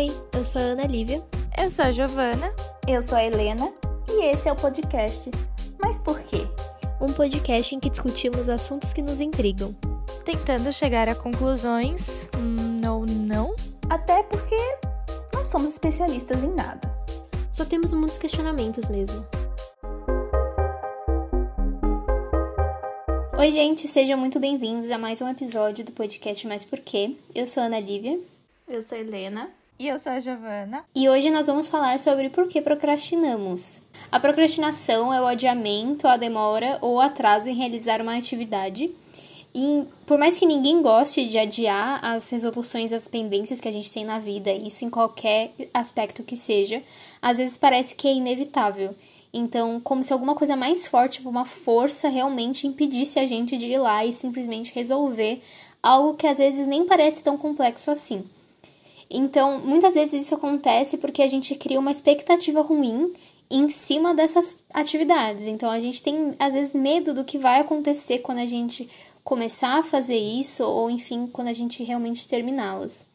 Oi, eu sou a Ana Lívia. Eu sou a Giovana. Eu sou a Helena. E esse é o podcast. Mas por quê? Um podcast em que discutimos assuntos que nos intrigam. Tentando chegar a conclusões. Hum, ou não? Até porque não somos especialistas em nada. Só temos muitos questionamentos mesmo. Oi, gente, sejam muito bem-vindos a mais um episódio do podcast Mais Porquê. Eu sou a Ana Lívia. Eu sou a Helena. E eu sou a Giovana. E hoje nós vamos falar sobre por que procrastinamos. A procrastinação é o adiamento, a demora ou atraso em realizar uma atividade. E por mais que ninguém goste de adiar as resoluções, as pendências que a gente tem na vida, isso em qualquer aspecto que seja, às vezes parece que é inevitável. Então, como se alguma coisa mais forte, tipo uma força, realmente impedisse a gente de ir lá e simplesmente resolver algo que às vezes nem parece tão complexo assim. Então, muitas vezes isso acontece porque a gente cria uma expectativa ruim em cima dessas atividades. Então, a gente tem às vezes medo do que vai acontecer quando a gente começar a fazer isso ou, enfim, quando a gente realmente terminá-las.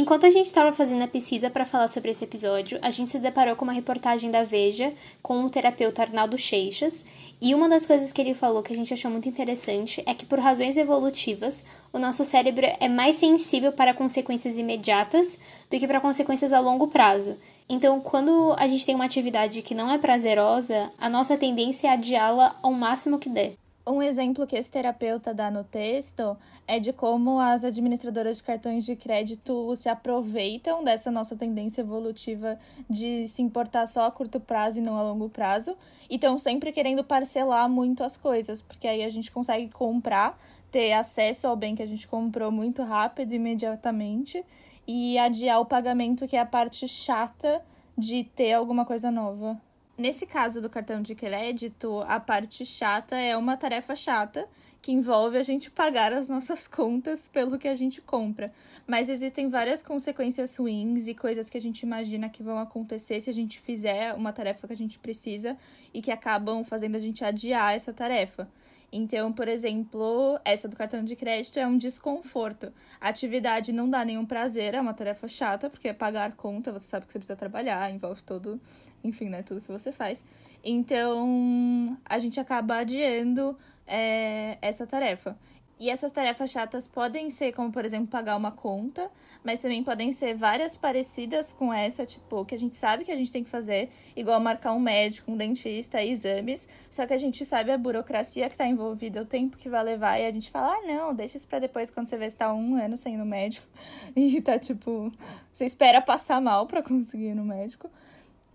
Enquanto a gente estava fazendo a pesquisa para falar sobre esse episódio, a gente se deparou com uma reportagem da Veja com o terapeuta Arnaldo Seixas, e uma das coisas que ele falou que a gente achou muito interessante é que, por razões evolutivas, o nosso cérebro é mais sensível para consequências imediatas do que para consequências a longo prazo. Então, quando a gente tem uma atividade que não é prazerosa, a nossa tendência é adiá-la ao máximo que der. Um exemplo que esse terapeuta dá no texto é de como as administradoras de cartões de crédito se aproveitam dessa nossa tendência evolutiva de se importar só a curto prazo e não a longo prazo, e estão sempre querendo parcelar muito as coisas, porque aí a gente consegue comprar, ter acesso ao bem que a gente comprou muito rápido, imediatamente, e adiar o pagamento, que é a parte chata de ter alguma coisa nova. Nesse caso do cartão de crédito, a parte chata é uma tarefa chata que envolve a gente pagar as nossas contas pelo que a gente compra. Mas existem várias consequências ruins e coisas que a gente imagina que vão acontecer se a gente fizer uma tarefa que a gente precisa e que acabam fazendo a gente adiar essa tarefa. Então, por exemplo, essa do cartão de crédito é um desconforto. A atividade não dá nenhum prazer, é uma tarefa chata, porque é pagar conta, você sabe que você precisa trabalhar, envolve todo, enfim, né, tudo que você faz. Então, a gente acaba adiando é, essa tarefa. E essas tarefas chatas podem ser, como por exemplo, pagar uma conta, mas também podem ser várias parecidas com essa, tipo, que a gente sabe que a gente tem que fazer, igual marcar um médico, um dentista, exames, só que a gente sabe a burocracia que está envolvida, o tempo que vai levar, e a gente fala, ah, não, deixa isso para depois quando você vê se tá um ano sem ir no médico, e tá tipo, você espera passar mal para conseguir ir no médico.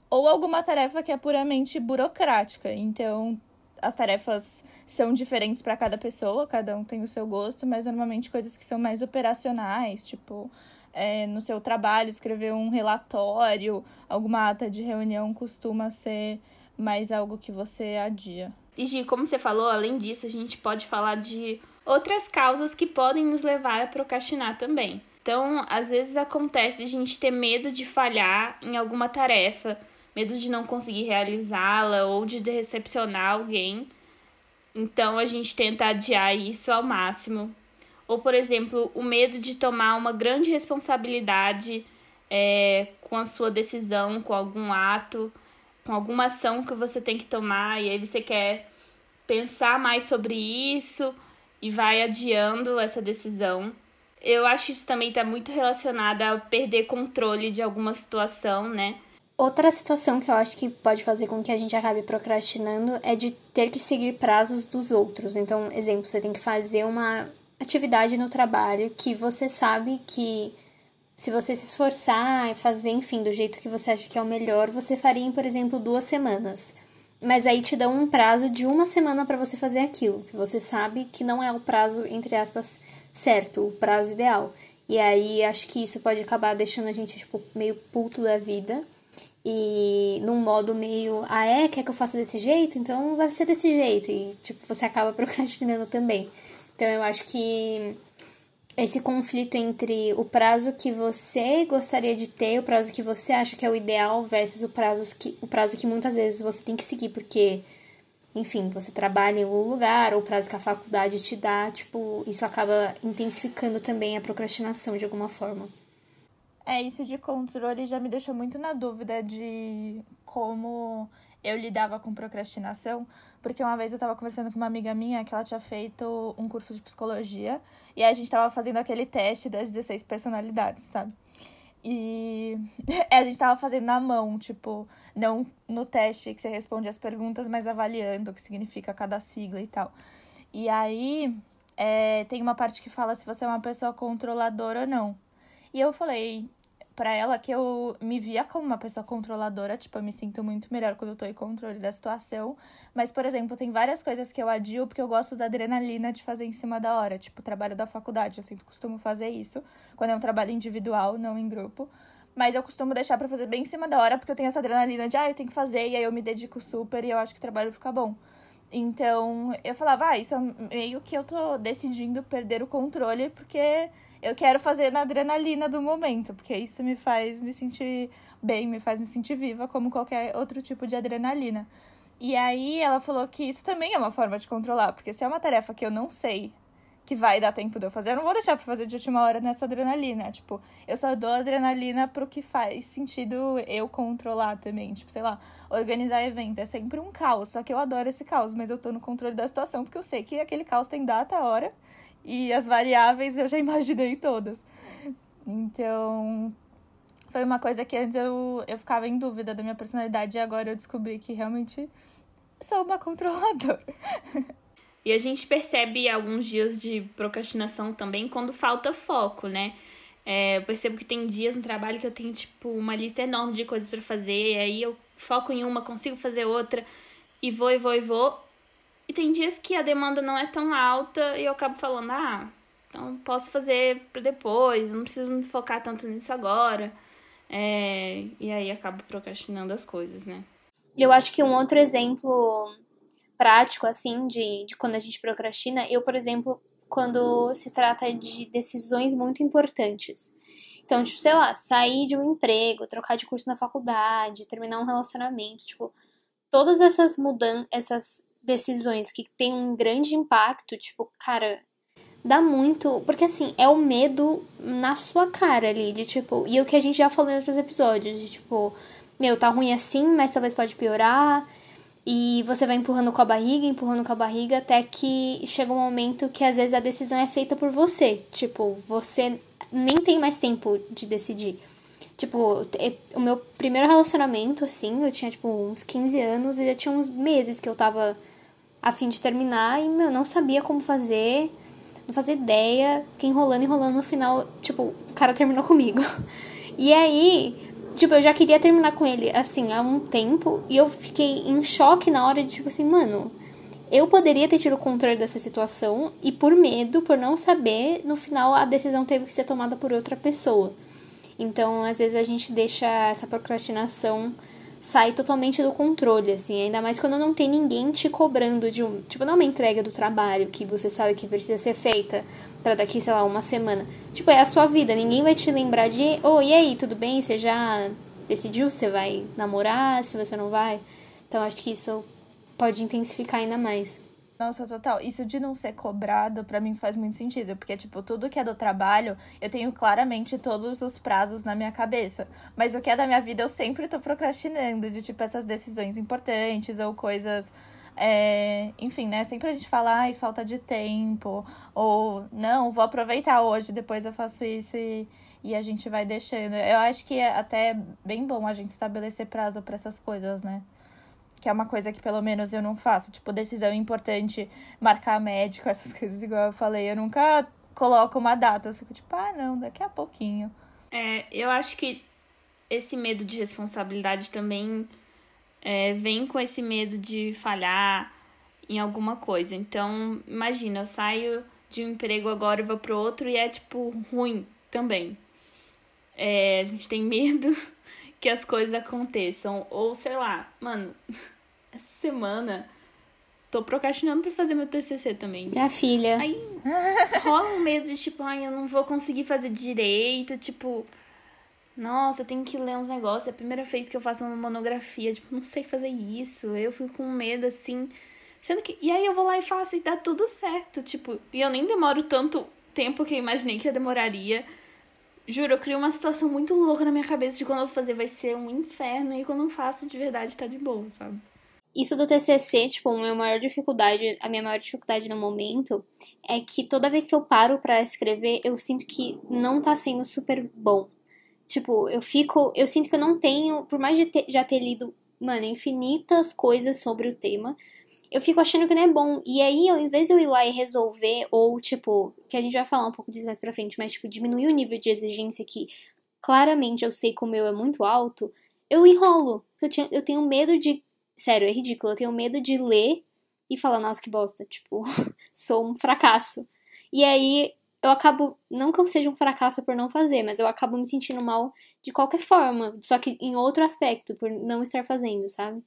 Ou alguma tarefa que é puramente burocrática, então as tarefas são diferentes para cada pessoa, cada um tem o seu gosto, mas normalmente coisas que são mais operacionais, tipo é, no seu trabalho, escrever um relatório, alguma ata de reunião costuma ser mais algo que você adia. E Gi, como você falou, além disso, a gente pode falar de outras causas que podem nos levar a procrastinar também. Então, às vezes acontece de a gente ter medo de falhar em alguma tarefa, medo de não conseguir realizá-la ou de decepcionar alguém. Então a gente tenta adiar isso ao máximo. Ou, por exemplo, o medo de tomar uma grande responsabilidade é, com a sua decisão, com algum ato, com alguma ação que você tem que tomar, e aí você quer pensar mais sobre isso e vai adiando essa decisão. Eu acho que isso também está muito relacionado a perder controle de alguma situação, né? Outra situação que eu acho que pode fazer com que a gente acabe procrastinando é de ter que seguir prazos dos outros. Então, exemplo, você tem que fazer uma atividade no trabalho que você sabe que se você se esforçar e fazer, enfim, do jeito que você acha que é o melhor, você faria em, por exemplo, duas semanas. Mas aí te dão um prazo de uma semana para você fazer aquilo, que você sabe que não é o prazo, entre aspas, certo, o prazo ideal. E aí acho que isso pode acabar deixando a gente, tipo, meio puto da vida e num modo meio, ah é, quer que eu faça desse jeito? Então vai ser desse jeito. E tipo, você acaba procrastinando também. Então eu acho que esse conflito entre o prazo que você gostaria de ter, o prazo que você acha que é o ideal versus o prazo que, o prazo que muitas vezes você tem que seguir, porque, enfim, você trabalha em algum lugar, ou o prazo que a faculdade te dá, tipo, isso acaba intensificando também a procrastinação de alguma forma. É, isso de controle já me deixou muito na dúvida de como eu lidava com procrastinação, porque uma vez eu estava conversando com uma amiga minha que ela tinha feito um curso de psicologia e a gente estava fazendo aquele teste das 16 personalidades, sabe? E a gente estava fazendo na mão, tipo, não no teste que você responde as perguntas, mas avaliando o que significa cada sigla e tal. E aí é, tem uma parte que fala se você é uma pessoa controladora ou não. E eu falei para ela que eu me via como uma pessoa controladora, tipo, eu me sinto muito melhor quando eu tô em controle da situação. Mas, por exemplo, tem várias coisas que eu adio porque eu gosto da adrenalina de fazer em cima da hora, tipo, trabalho da faculdade, eu sempre costumo fazer isso, quando é um trabalho individual, não em grupo. Mas eu costumo deixar para fazer bem em cima da hora, porque eu tenho essa adrenalina de, ah, eu tenho que fazer, e aí eu me dedico super e eu acho que o trabalho fica bom. Então, eu falava, ah, isso é meio que eu tô decidindo perder o controle, porque eu quero fazer na adrenalina do momento, porque isso me faz me sentir bem, me faz me sentir viva, como qualquer outro tipo de adrenalina. E aí ela falou que isso também é uma forma de controlar, porque se é uma tarefa que eu não sei que vai dar tempo de eu fazer, eu não vou deixar pra fazer de última hora nessa adrenalina. Tipo, eu só dou adrenalina pro que faz sentido eu controlar também. Tipo, sei lá, organizar evento é sempre um caos, só que eu adoro esse caos, mas eu tô no controle da situação porque eu sei que aquele caos tem data, hora e as variáveis eu já imaginei todas. Então, foi uma coisa que antes eu, eu ficava em dúvida da minha personalidade e agora eu descobri que realmente sou uma controladora. E a gente percebe alguns dias de procrastinação também quando falta foco, né? É, eu percebo que tem dias no trabalho que eu tenho, tipo, uma lista enorme de coisas para fazer, e aí eu foco em uma, consigo fazer outra, e vou, e vou, e vou. E tem dias que a demanda não é tão alta e eu acabo falando, ah, então posso fazer para depois, não preciso me focar tanto nisso agora. É, e aí acabo procrastinando as coisas, né? Eu acho que um outro exemplo prático, assim, de, de quando a gente procrastina. Eu, por exemplo, quando se trata de decisões muito importantes. Então, tipo, sei lá, sair de um emprego, trocar de curso na faculdade, terminar um relacionamento, tipo, todas essas mudanças, essas decisões que tem um grande impacto, tipo, cara, dá muito, porque assim, é o medo na sua cara ali, de tipo, e o que a gente já falou em outros episódios, de tipo, meu, tá ruim assim, mas talvez pode piorar. E você vai empurrando com a barriga, empurrando com a barriga, até que chega um momento que às vezes a decisão é feita por você. Tipo, você nem tem mais tempo de decidir. Tipo, o meu primeiro relacionamento, assim, eu tinha, tipo, uns 15 anos e já tinha uns meses que eu tava a fim de terminar e, meu, não sabia como fazer, não fazia ideia, fiquei enrolando, enrolando, no final, tipo, o cara terminou comigo. E aí, Tipo, eu já queria terminar com ele, assim, há um tempo. E eu fiquei em choque na hora de, tipo assim, mano. Eu poderia ter tido o controle dessa situação. E por medo, por não saber, no final a decisão teve que ser tomada por outra pessoa. Então, às vezes a gente deixa essa procrastinação sair totalmente do controle, assim. Ainda mais quando não tem ninguém te cobrando de um. Tipo, não é uma entrega do trabalho que você sabe que precisa ser feita para daqui, sei lá, uma semana. Tipo, é a sua vida, ninguém vai te lembrar de, oh, e aí, tudo bem? Você já decidiu se vai namorar, se você não vai? Então acho que isso pode intensificar ainda mais. Nossa, total. Isso de não ser cobrado, para mim faz muito sentido. Porque, tipo, tudo que é do trabalho, eu tenho claramente todos os prazos na minha cabeça. Mas o que é da minha vida, eu sempre tô procrastinando. De, tipo, essas decisões importantes ou coisas é, enfim, né? Sempre a gente fala, ai, falta de tempo, ou não, vou aproveitar hoje, depois eu faço isso e, e a gente vai deixando. Eu acho que é até bem bom a gente estabelecer prazo para essas coisas, né? Que é uma coisa que pelo menos eu não faço. Tipo, decisão importante, marcar médico, essas coisas, igual eu falei. Eu nunca coloco uma data. Eu fico tipo, ah, não, daqui a pouquinho. É, eu acho que esse medo de responsabilidade também é, vem com esse medo de falhar em alguma coisa. Então, imagina, eu saio de um emprego agora e vou pro outro e é, tipo, ruim também. É, a gente tem medo que as coisas aconteçam. Ou, sei lá, mano, essa semana tô procrastinando pra fazer meu TCC também. Minha filha. Aí rola um medo de, tipo, ai, eu não vou conseguir fazer direito, tipo nossa, tem que ler uns negócios. É a primeira vez que eu faço uma monografia. Tipo, não sei fazer isso. Eu fico com medo, assim. Sendo que. E aí eu vou lá e faço e dá tudo certo. Tipo, e eu nem demoro tanto tempo que eu imaginei que eu demoraria. Juro, eu crio uma situação muito louca na minha cabeça de quando eu vou fazer vai ser um inferno e quando eu faço de verdade tá de boa, sabe? Isso do TCC, tipo, a minha maior dificuldade, a minha maior dificuldade no momento é que toda vez que eu paro para escrever, eu sinto que não tá sendo super bom. Tipo, eu fico, eu sinto que eu não tenho, por mais de ter, já ter lido, mano, infinitas coisas sobre o tema, eu fico achando que não é bom. E aí, ao invés de eu ir lá e resolver, ou, tipo, que a gente vai falar um pouco disso mais pra frente, mas, tipo, diminuir o nível de exigência que claramente eu sei que o meu é muito alto, eu enrolo. Eu, tinha, eu tenho medo de. Sério, é ridículo. Eu tenho medo de ler e falar, nossa, que bosta. Tipo, sou um fracasso. E aí, eu acabo. Não que eu seja um fracasso por não fazer, mas eu acabo me sentindo mal de qualquer forma. Só que em outro aspecto, por não estar fazendo, sabe?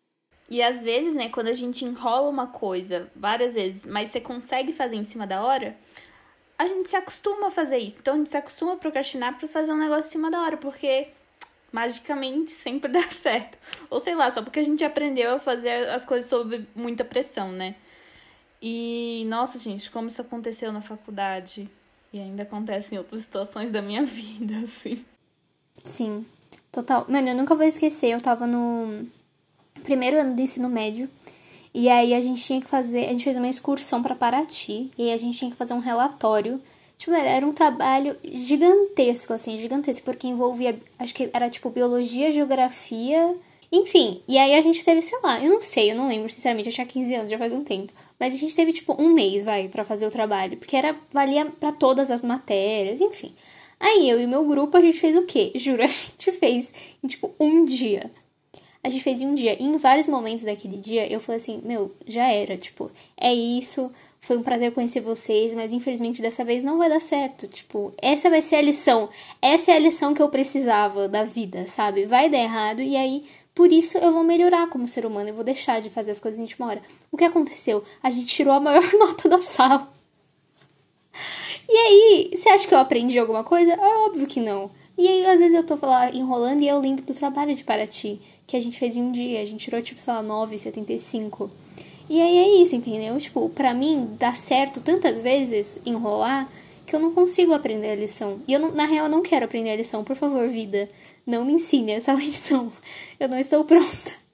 E às vezes, né, quando a gente enrola uma coisa várias vezes, mas você consegue fazer em cima da hora, a gente se acostuma a fazer isso. Então a gente se acostuma a procrastinar para fazer um negócio em cima da hora, porque magicamente sempre dá certo. Ou sei lá, só porque a gente aprendeu a fazer as coisas sob muita pressão, né? E nossa, gente, como isso aconteceu na faculdade e ainda acontece em outras situações da minha vida, assim. Sim, total. Mano, eu nunca vou esquecer, eu tava no primeiro ano do ensino médio. E aí a gente tinha que fazer, a gente fez uma excursão para Paraty, e aí a gente tinha que fazer um relatório. Tipo, era um trabalho gigantesco, assim, gigantesco, porque envolvia, acho que era tipo biologia, geografia, enfim. E aí a gente teve, sei lá, eu não sei, eu não lembro, sinceramente, eu tinha 15 anos, já faz um tempo. Mas a gente teve, tipo, um mês, vai, para fazer o trabalho, porque era, valia para todas as matérias, enfim. Aí eu e meu grupo, a gente fez o quê? Juro, a gente fez em, tipo, um dia a gente fez em um dia. E em vários momentos daquele dia, eu falei assim: meu, já era. Tipo, é isso. Foi um prazer conhecer vocês, mas infelizmente dessa vez não vai dar certo. Tipo, essa vai ser a lição. Essa é a lição que eu precisava da vida, sabe? Vai dar errado e aí por isso eu vou melhorar como ser humano, eu vou deixar de fazer as coisas em última hora. O que aconteceu? A gente tirou a maior nota da sala. E aí, você acha que eu aprendi alguma coisa? É óbvio que não. E aí, às vezes eu tô lá enrolando e eu lembro do trabalho de Paraty que a gente fez em um dia. A gente tirou, tipo, sei lá, 9,75. E aí é isso, entendeu? Tipo, pra mim, dá certo tantas vezes enrolar que eu não consigo aprender a lição. E eu, não, na real, eu não quero aprender a lição. Por favor, vida, não me ensine essa lição. Eu não estou pronta.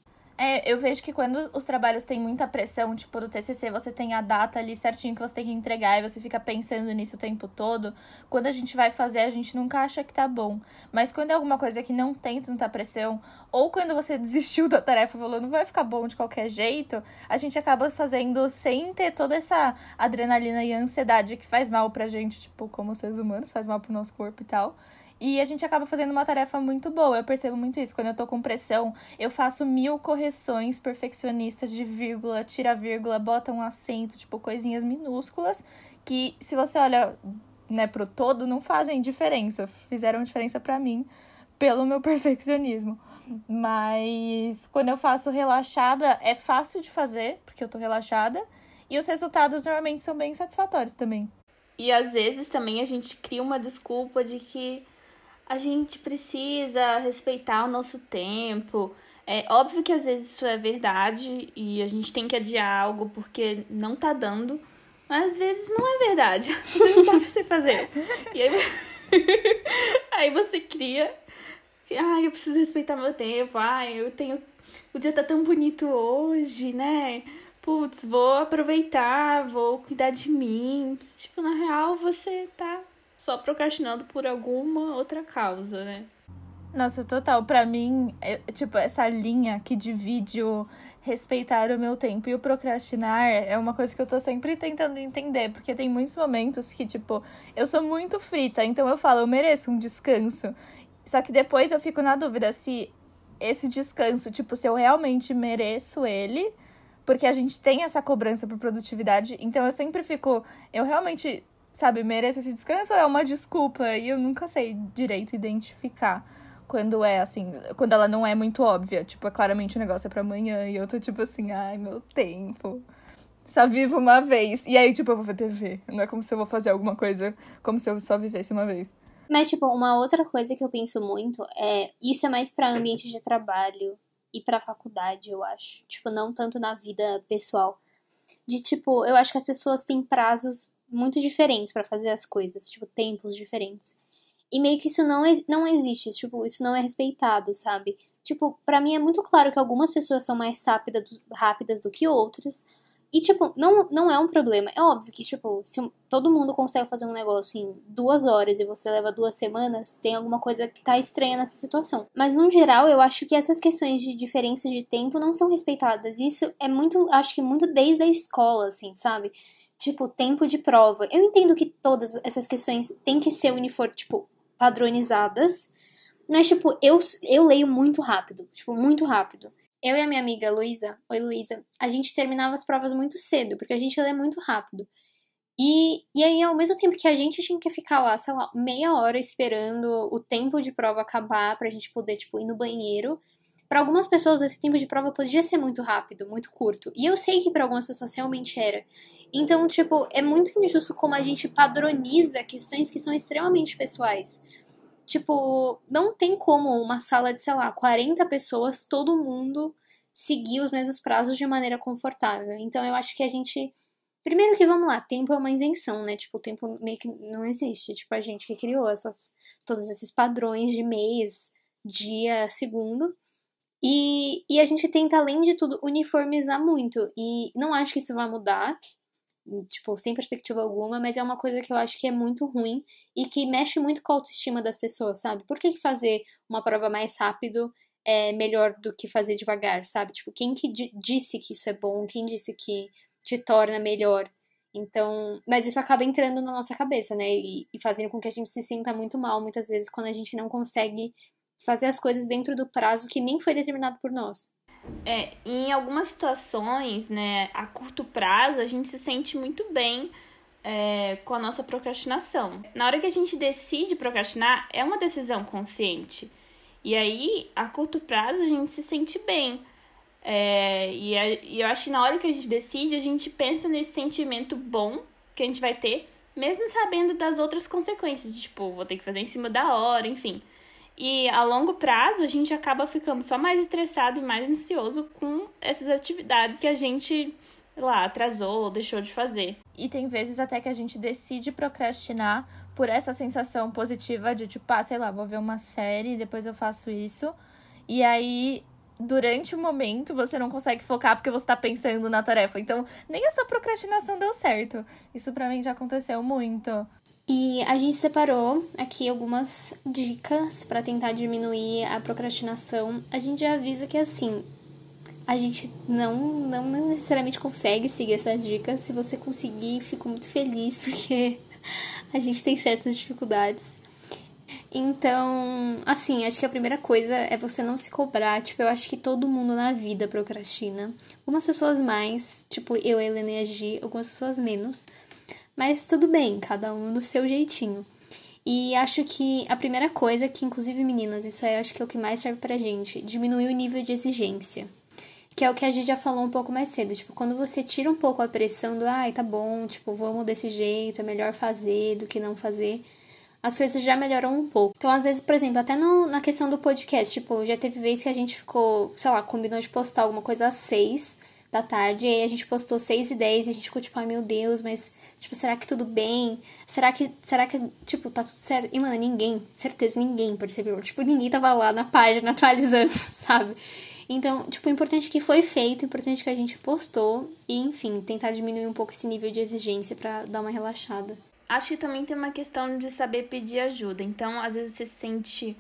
É, eu vejo que quando os trabalhos têm muita pressão, tipo do TCC, você tem a data ali certinho que você tem que entregar e você fica pensando nisso o tempo todo. Quando a gente vai fazer, a gente nunca acha que tá bom. Mas quando é alguma coisa que não tem tanta pressão, ou quando você desistiu da tarefa e falou não vai ficar bom de qualquer jeito, a gente acaba fazendo sem ter toda essa adrenalina e ansiedade que faz mal pra gente, tipo, como seres humanos, faz mal pro nosso corpo e tal. E a gente acaba fazendo uma tarefa muito boa. Eu percebo muito isso. Quando eu tô com pressão, eu faço mil correções perfeccionistas de vírgula, tira vírgula, bota um acento, tipo, coisinhas minúsculas, que se você olha, né, pro todo, não fazem diferença. Fizeram diferença para mim pelo meu perfeccionismo. Mas quando eu faço relaxada, é fácil de fazer, porque eu tô relaxada. E os resultados normalmente são bem satisfatórios também. E às vezes também a gente cria uma desculpa de que a gente precisa respeitar o nosso tempo. É óbvio que às vezes isso é verdade e a gente tem que adiar algo porque não tá dando, mas às vezes não é verdade. Você não dá pra você fazer. E aí, aí você cria. Ai, eu preciso respeitar meu tempo. Ai, eu tenho. O dia tá tão bonito hoje, né? Putz, vou aproveitar, vou cuidar de mim. Tipo, na real, você tá só procrastinando por alguma outra causa, né? Nossa, total. Para mim, é, tipo, essa linha que divide o respeitar o meu tempo e o procrastinar é uma coisa que eu tô sempre tentando entender, porque tem muitos momentos que, tipo, eu sou muito frita, então eu falo, eu mereço um descanso. Só que depois eu fico na dúvida se esse descanso, tipo, se eu realmente mereço ele, porque a gente tem essa cobrança por produtividade, então eu sempre fico, eu realmente sabe, mereço esse descanso ou é uma desculpa? E eu nunca sei direito identificar quando é assim, quando ela não é muito óbvia. Tipo, é claramente o negócio é pra amanhã e eu tô tipo assim, ai, meu tempo. Só vivo uma vez. E aí, tipo, eu vou ver TV. Não é como se eu vou fazer alguma coisa como se eu só vivesse uma vez. Mas, tipo, uma outra coisa que eu penso muito é. Isso é mais pra ambiente de trabalho e pra faculdade, eu acho. Tipo, não tanto na vida pessoal. De tipo, eu acho que as pessoas têm prazos muito diferentes para fazer as coisas, tipo, tempos diferentes. E meio que isso não, não existe, tipo, isso não é respeitado, sabe? Tipo, para mim é muito claro que algumas pessoas são mais rápidas, rápidas do que outras. E, tipo, não, não é um problema. É óbvio que, tipo, se todo mundo consegue fazer um negócio em duas horas e você leva duas semanas, tem alguma coisa que tá estranha nessa situação. Mas, no geral, eu acho que essas questões de diferença de tempo não são respeitadas. Isso é muito, acho que muito desde a escola, assim, sabe? Tipo, tempo de prova. Eu entendo que todas essas questões têm que ser uniforme, tipo, padronizadas. Mas, tipo, eu, eu leio muito rápido. Tipo, muito rápido. Eu e a minha amiga Luísa, oi Luísa, a gente terminava as provas muito cedo, porque a gente lê muito rápido. E, e aí, ao mesmo tempo que a gente tinha que ficar lá, sei lá, meia hora esperando o tempo de prova acabar pra gente poder, tipo, ir no banheiro, para algumas pessoas esse tempo de prova podia ser muito rápido, muito curto. E eu sei que para algumas pessoas realmente era. Então, tipo, é muito injusto como a gente padroniza questões que são extremamente pessoais. Tipo, não tem como uma sala de, sei lá, 40 pessoas, todo mundo seguir os mesmos prazos de maneira confortável. Então eu acho que a gente. Primeiro que vamos lá, tempo é uma invenção, né? Tipo, o tempo meio que não existe. Tipo, a gente que criou essas, todos esses padrões de mês, dia, segundo. E, e a gente tenta, além de tudo, uniformizar muito. E não acho que isso vai mudar tipo, sem perspectiva alguma, mas é uma coisa que eu acho que é muito ruim e que mexe muito com a autoestima das pessoas, sabe? Por que fazer uma prova mais rápido é melhor do que fazer devagar, sabe? Tipo, quem que disse que isso é bom? Quem disse que te torna melhor? Então, mas isso acaba entrando na nossa cabeça, né? E, e fazendo com que a gente se sinta muito mal muitas vezes quando a gente não consegue fazer as coisas dentro do prazo que nem foi determinado por nós. É, em algumas situações, né, a curto prazo, a gente se sente muito bem é, com a nossa procrastinação. Na hora que a gente decide procrastinar, é uma decisão consciente. E aí, a curto prazo, a gente se sente bem. É, e, a, e eu acho que na hora que a gente decide, a gente pensa nesse sentimento bom que a gente vai ter, mesmo sabendo das outras consequências, de, tipo, vou ter que fazer em cima da hora, enfim. E a longo prazo, a gente acaba ficando só mais estressado e mais ansioso com essas atividades que a gente lá atrasou ou deixou de fazer. E tem vezes até que a gente decide procrastinar por essa sensação positiva de tipo, ah, sei lá, vou ver uma série, depois eu faço isso. E aí, durante o momento, você não consegue focar porque você tá pensando na tarefa. Então, nem essa procrastinação deu certo. Isso para mim já aconteceu muito. E a gente separou aqui algumas dicas para tentar diminuir a procrastinação. A gente já avisa que assim, a gente não, não necessariamente consegue seguir essas dicas. Se você conseguir, fico muito feliz, porque a gente tem certas dificuldades. Então, assim, acho que a primeira coisa é você não se cobrar. Tipo, eu acho que todo mundo na vida procrastina. Algumas pessoas mais, tipo eu, Helena e a Gi, algumas pessoas menos. Mas tudo bem, cada um do seu jeitinho. E acho que a primeira coisa, que inclusive meninas, isso aí acho que é o que mais serve pra gente, diminuir o nível de exigência. Que é o que a gente já falou um pouco mais cedo. Tipo, quando você tira um pouco a pressão do, ai, tá bom, tipo, vamos desse jeito, é melhor fazer do que não fazer, as coisas já melhoram um pouco. Então, às vezes, por exemplo, até no, na questão do podcast, tipo, já teve vezes que a gente ficou, sei lá, combinou de postar alguma coisa às seis da tarde, e aí a gente postou seis e dez e a gente ficou tipo, ai meu Deus, mas Tipo, será que tudo bem? Será que, será que, tipo, tá tudo certo? E, mano, ninguém, certeza, ninguém percebeu. Tipo, ninguém tava lá na página atualizando, sabe? Então, tipo, o importante que foi feito, o importante que a gente postou e, enfim, tentar diminuir um pouco esse nível de exigência para dar uma relaxada. Acho que também tem uma questão de saber pedir ajuda. Então, às vezes você se sente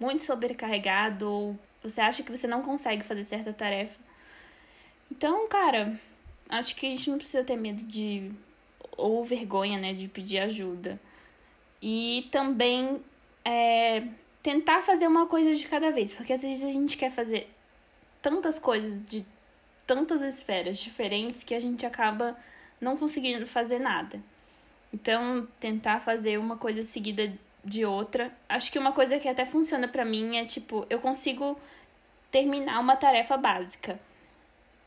muito sobrecarregado ou você acha que você não consegue fazer certa tarefa. Então, cara, acho que a gente não precisa ter medo de ou vergonha, né, de pedir ajuda. E também é, tentar fazer uma coisa de cada vez, porque às vezes a gente quer fazer tantas coisas de tantas esferas diferentes que a gente acaba não conseguindo fazer nada. Então, tentar fazer uma coisa seguida de outra. Acho que uma coisa que até funciona para mim é tipo, eu consigo terminar uma tarefa básica.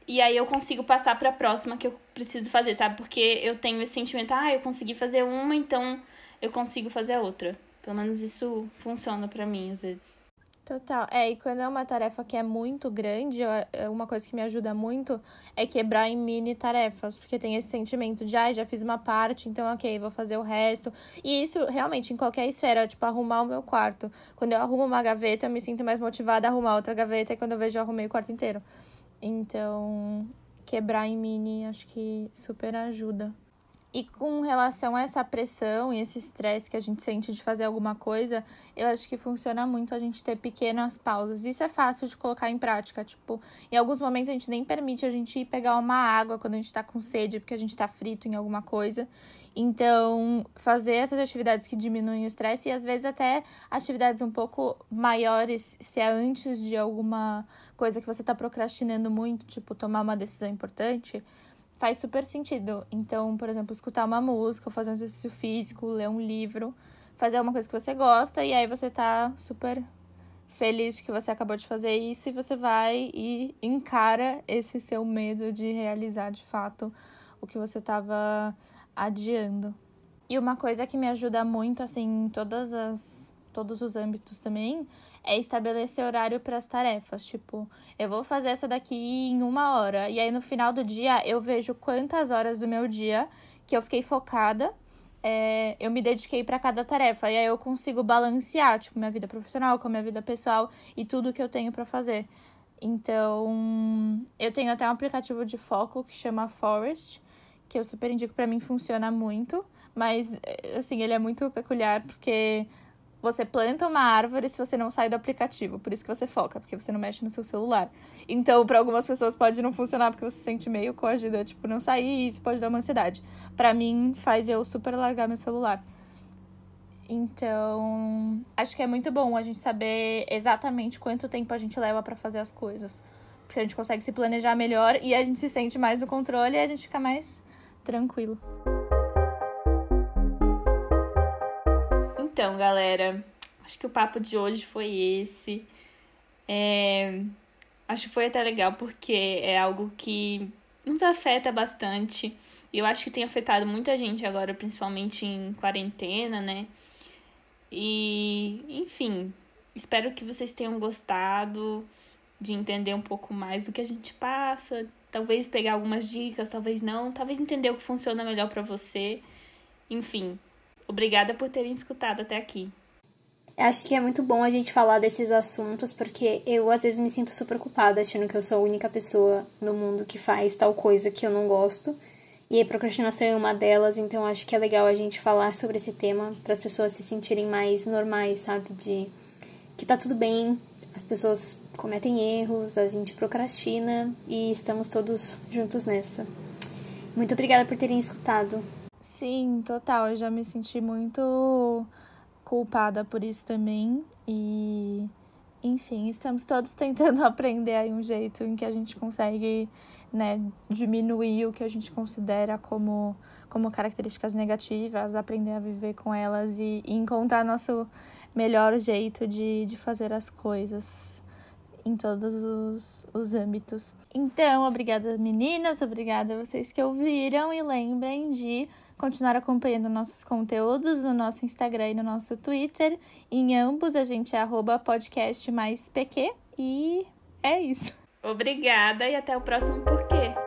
E aí eu consigo passar para a próxima que eu preciso fazer, sabe? Porque eu tenho esse sentimento, ah, eu consegui fazer uma, então eu consigo fazer a outra. Pelo menos isso funciona para mim às vezes. Total. É, e quando é uma tarefa que é muito grande, é, uma coisa que me ajuda muito é quebrar em mini tarefas, porque tem esse sentimento de, ah, já fiz uma parte, então ok, vou fazer o resto. E isso realmente em qualquer esfera, tipo, arrumar o meu quarto. Quando eu arrumo uma gaveta, eu me sinto mais motivada a arrumar outra gaveta, e quando eu vejo, eu arrumei o quarto inteiro. Então, quebrar em mini, acho que super ajuda. E com relação a essa pressão e esse estresse que a gente sente de fazer alguma coisa, eu acho que funciona muito a gente ter pequenas pausas. Isso é fácil de colocar em prática. Tipo, em alguns momentos a gente nem permite a gente ir pegar uma água quando a gente tá com sede, porque a gente tá frito em alguma coisa. Então, fazer essas atividades que diminuem o estresse e às vezes até atividades um pouco maiores, se é antes de alguma coisa que você tá procrastinando muito, tipo tomar uma decisão importante faz super sentido. Então, por exemplo, escutar uma música, fazer um exercício físico, ler um livro, fazer alguma coisa que você gosta e aí você tá super feliz que você acabou de fazer isso e você vai e encara esse seu medo de realizar de fato o que você estava adiando. E uma coisa que me ajuda muito assim em todas as todos os âmbitos também é estabelecer horário para as tarefas. Tipo, eu vou fazer essa daqui em uma hora. E aí no final do dia eu vejo quantas horas do meu dia que eu fiquei focada. É, eu me dediquei para cada tarefa. E aí eu consigo balancear, tipo, minha vida profissional com a minha vida pessoal e tudo que eu tenho para fazer. Então, eu tenho até um aplicativo de foco que chama Forest, que eu super indico para mim funciona muito, mas assim, ele é muito peculiar porque você planta uma árvore se você não sai do aplicativo. Por isso que você foca, porque você não mexe no seu celular. Então, para algumas pessoas pode não funcionar porque você se sente meio coagida, tipo, não sair e isso pode dar uma ansiedade. Para mim, faz eu super largar meu celular. Então, acho que é muito bom a gente saber exatamente quanto tempo a gente leva para fazer as coisas. Porque a gente consegue se planejar melhor e a gente se sente mais no controle e a gente fica mais tranquilo. Então, galera, acho que o papo de hoje foi esse. É... Acho que foi até legal porque é algo que nos afeta bastante. E eu acho que tem afetado muita gente agora, principalmente em quarentena, né? E, enfim, espero que vocês tenham gostado de entender um pouco mais do que a gente passa, talvez pegar algumas dicas, talvez não, talvez entender o que funciona melhor para você. Enfim, Obrigada por terem escutado até aqui. Acho que é muito bom a gente falar desses assuntos, porque eu às vezes me sinto super culpada achando que eu sou a única pessoa no mundo que faz tal coisa que eu não gosto. E a procrastinação é uma delas, então acho que é legal a gente falar sobre esse tema para as pessoas se sentirem mais normais, sabe? De que tá tudo bem, as pessoas cometem erros, a gente procrastina e estamos todos juntos nessa. Muito obrigada por terem escutado. Sim, total. Eu já me senti muito culpada por isso também. E, enfim, estamos todos tentando aprender aí um jeito em que a gente consegue, né, diminuir o que a gente considera como, como características negativas, aprender a viver com elas e, e encontrar nosso melhor jeito de, de fazer as coisas em todos os, os âmbitos. Então, obrigada meninas, obrigada a vocês que ouviram e lembrem de continuar acompanhando nossos conteúdos no nosso Instagram e no nosso Twitter. Em ambos a gente é podcast mais PQ. E é isso. Obrigada e até o próximo Porquê.